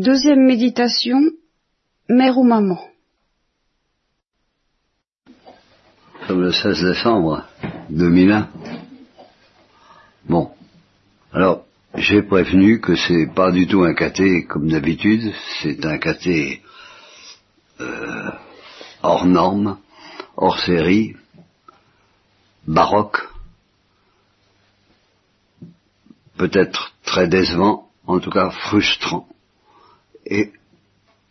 Deuxième méditation, mère ou maman. Comme le 16 décembre 2001. Bon. Alors, j'ai prévenu que c'est pas du tout un caté comme d'habitude, c'est un caté euh, hors norme, hors série, baroque, peut-être très décevant, en tout cas frustrant et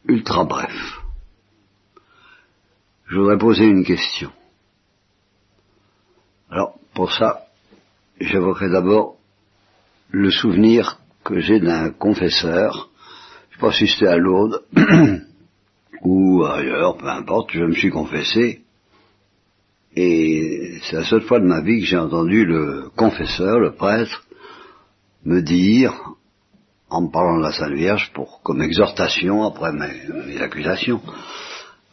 ultra bref. Je voudrais poser une question. Alors, pour ça, j'évoquerai d'abord le souvenir que j'ai d'un confesseur, je pas si c'était à Lourdes ou ailleurs, peu importe, je me suis confessé, et c'est la seule fois de ma vie que j'ai entendu le confesseur, le prêtre, me dire, en parlant de la Sainte Vierge, pour comme exhortation après mes, accusations,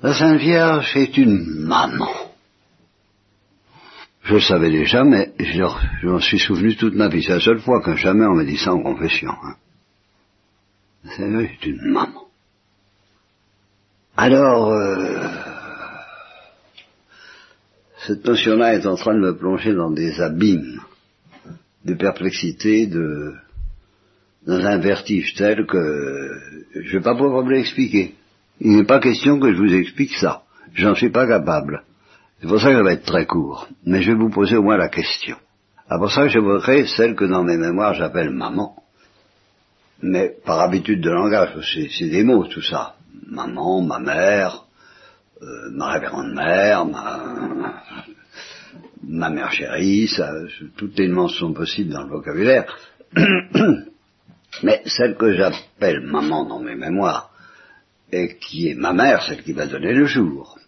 la Sainte Vierge est une maman. Je le savais déjà, mais je, m'en suis souvenu toute ma vie. C'est la seule fois que jamais on m'a dit ça en confession. Hein. C'est une maman. Alors, euh, cette notion-là est en train de me plonger dans des abîmes de perplexité, de dans un vertige tel que je ne vais pas pouvoir vous l'expliquer. Il n'est pas question que je vous explique ça. J'en suis pas capable. C'est pour ça que ça va être très court. Mais je vais vous poser au moins la question. C'est pour ça que j'évoquerai celle que dans mes mémoires j'appelle maman. Mais par habitude de langage, c'est des mots tout ça. Maman, ma mère, euh, ma révérende mère, ma, ma mère chérie, ça, toutes les nuances sont possibles dans le vocabulaire. Mais celle que j'appelle maman dans mes mémoires, et qui est ma mère, celle qui m'a donné le jour,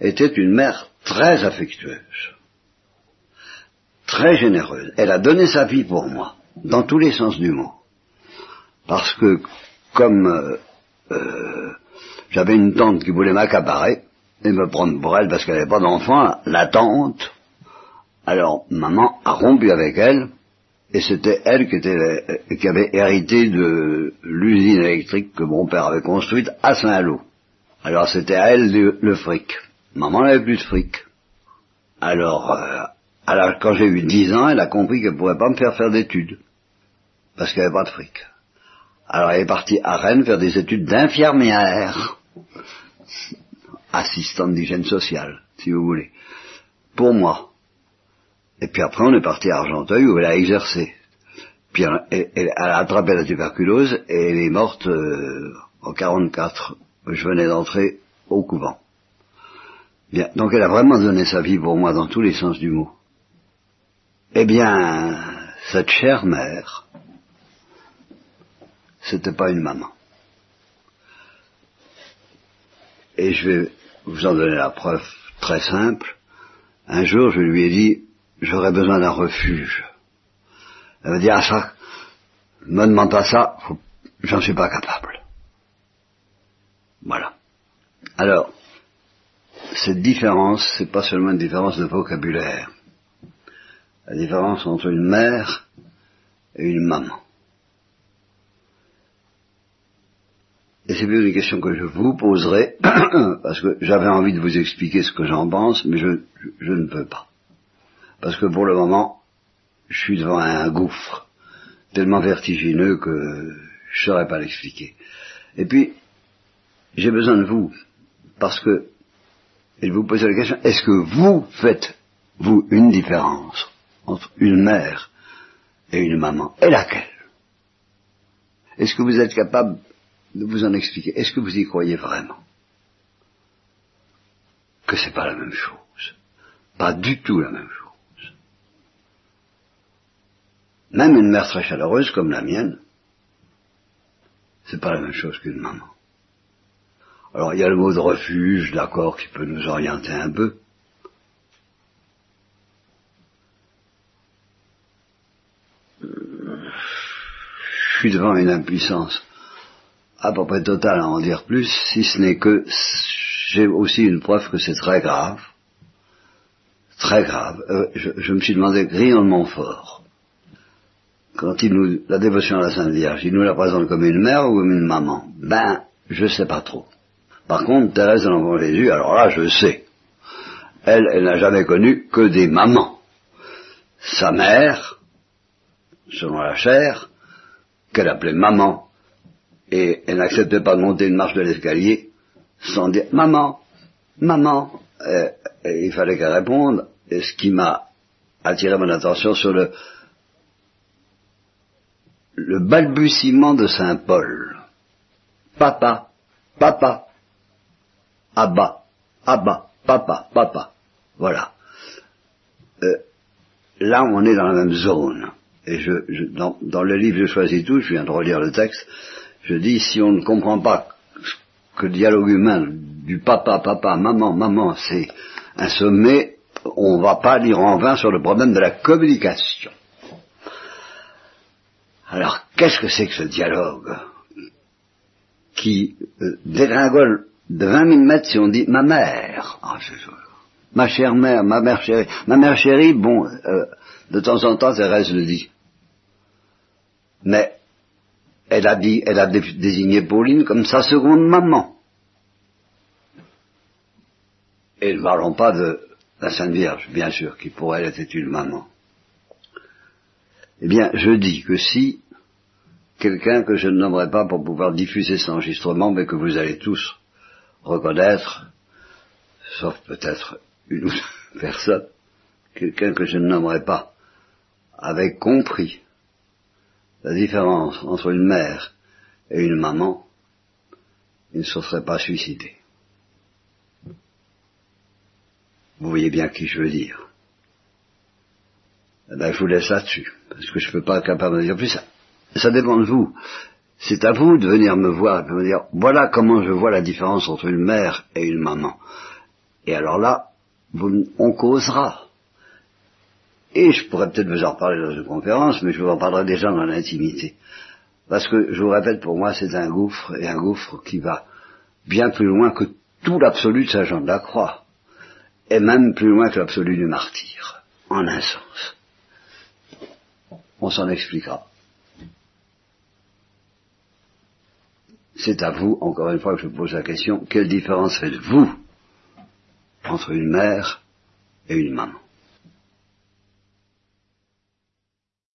était une mère très affectueuse, très généreuse. Elle a donné sa vie pour moi, dans tous les sens du mot. Parce que, comme euh, euh, j'avais une tante qui voulait m'accaparer et me prendre pour elle parce qu'elle n'avait pas d'enfant, la tante, alors maman a rompu avec elle, et c'était elle qui, était, qui avait hérité de l'usine électrique que mon père avait construite à Saint-Lô. Alors c'était à elle le, fric. Maman n'avait plus de fric. Alors, euh, alors quand j'ai eu dix ans, elle a compris qu'elle ne pourrait pas me faire faire d'études. Parce qu'elle n'avait pas de fric. Alors elle est partie à Rennes faire des études d'infirmière. Assistante d'hygiène sociale, si vous voulez. Pour moi. Et puis après, on est parti à Argenteuil où elle a exercé. Puis elle, a attrapé la tuberculose et elle est morte euh, en 44. Je venais d'entrer au couvent. Bien, donc elle a vraiment donné sa vie pour moi dans tous les sens du mot. Eh bien, cette chère mère, c'était pas une maman. Et je vais vous en donner la preuve très simple. Un jour, je lui ai dit, j'aurais besoin d'un refuge. Elle m'a dit, ah ça, me demande pas ça, j'en suis pas capable. Voilà. Alors, cette différence, c'est pas seulement une différence de vocabulaire. La différence entre une mère et une maman. Et c'est bien une question que je vous poserai, parce que j'avais envie de vous expliquer ce que j'en pense, mais je ne peux pas parce que pour le moment, je suis devant un gouffre tellement vertigineux que je ne saurais pas l'expliquer. Et puis, j'ai besoin de vous, parce que, et vous poser la question, est-ce que vous faites, vous, une différence entre une mère et une maman? Et laquelle? Est-ce que vous êtes capable de vous en expliquer? Est-ce que vous y croyez vraiment? Que c'est pas la même chose. Pas du tout la même chose. Même une mère très chaleureuse comme la mienne, c'est pas la même chose qu'une maman. Alors il y a le mot de refuge, d'accord, qui peut nous orienter un peu. Je suis devant une impuissance à peu près totale à en dire plus, si ce n'est que j'ai aussi une preuve que c'est très grave. Très grave. Euh, je, je, me suis demandé grillonnement fort quand il nous, la dévotion à la Sainte Vierge, il nous la présente comme une mère ou comme une maman? Ben, je sais pas trop. Par contre, Thérèse de l'Enfant Jésus, alors là, je sais. Elle, elle n'a jamais connu que des mamans. Sa mère, selon la chair, qu'elle appelait maman, et elle n'acceptait pas de monter une marche de l'escalier sans dire maman, maman. Et, il fallait qu'elle réponde, et ce qui m'a attiré mon attention sur le, le balbutiement de Saint Paul. Papa, papa, Abba, Abba, papa, papa. Voilà. Euh, là, on est dans la même zone. Et je, dans, dans, le livre Je choisis tout, je viens de relire le texte, je dis, si on ne comprend pas que le dialogue humain du papa, papa, maman, maman, c'est un sommet, on ne va pas lire en vain sur le problème de la communication. Alors, qu'est-ce que c'est que ce dialogue qui euh, dégringole de 20 000 mètres si on dit ma mère? Ah, Ma chère mère, ma mère chérie. Ma mère chérie, bon, euh, de temps en temps, Thérèse le dit. Mais elle a dit, elle a désigné Pauline comme sa seconde maman. Et ne parlons pas de la Sainte Vierge, bien sûr, qui pour elle était une maman. Eh bien, je dis que si quelqu'un que je ne nommerai pas pour pouvoir diffuser cet enregistrement, mais que vous allez tous reconnaître, sauf peut-être une ou deux personnes, quelqu'un que je ne nommerai pas, avait compris la différence entre une mère et une maman, il ne se serait pas suicidé. Vous voyez bien qui je veux dire. Eh ben, je vous laisse là-dessus, parce que je ne peux pas être capable de dire plus. Ça, ça dépend de vous. C'est à vous de venir me voir et de me dire, voilà comment je vois la différence entre une mère et une maman. Et alors là, on causera. Et je pourrais peut-être vous en reparler dans une conférence, mais je vous en parlerai déjà dans l'intimité. Parce que, je vous répète, pour moi, c'est un gouffre, et un gouffre qui va bien plus loin que tout l'absolu de Saint Jean de la Croix, et même plus loin que l'absolu du martyr, en un sens. On s'en expliquera. C'est à vous, encore une fois, que je pose la question, quelle différence faites-vous entre une mère et une maman?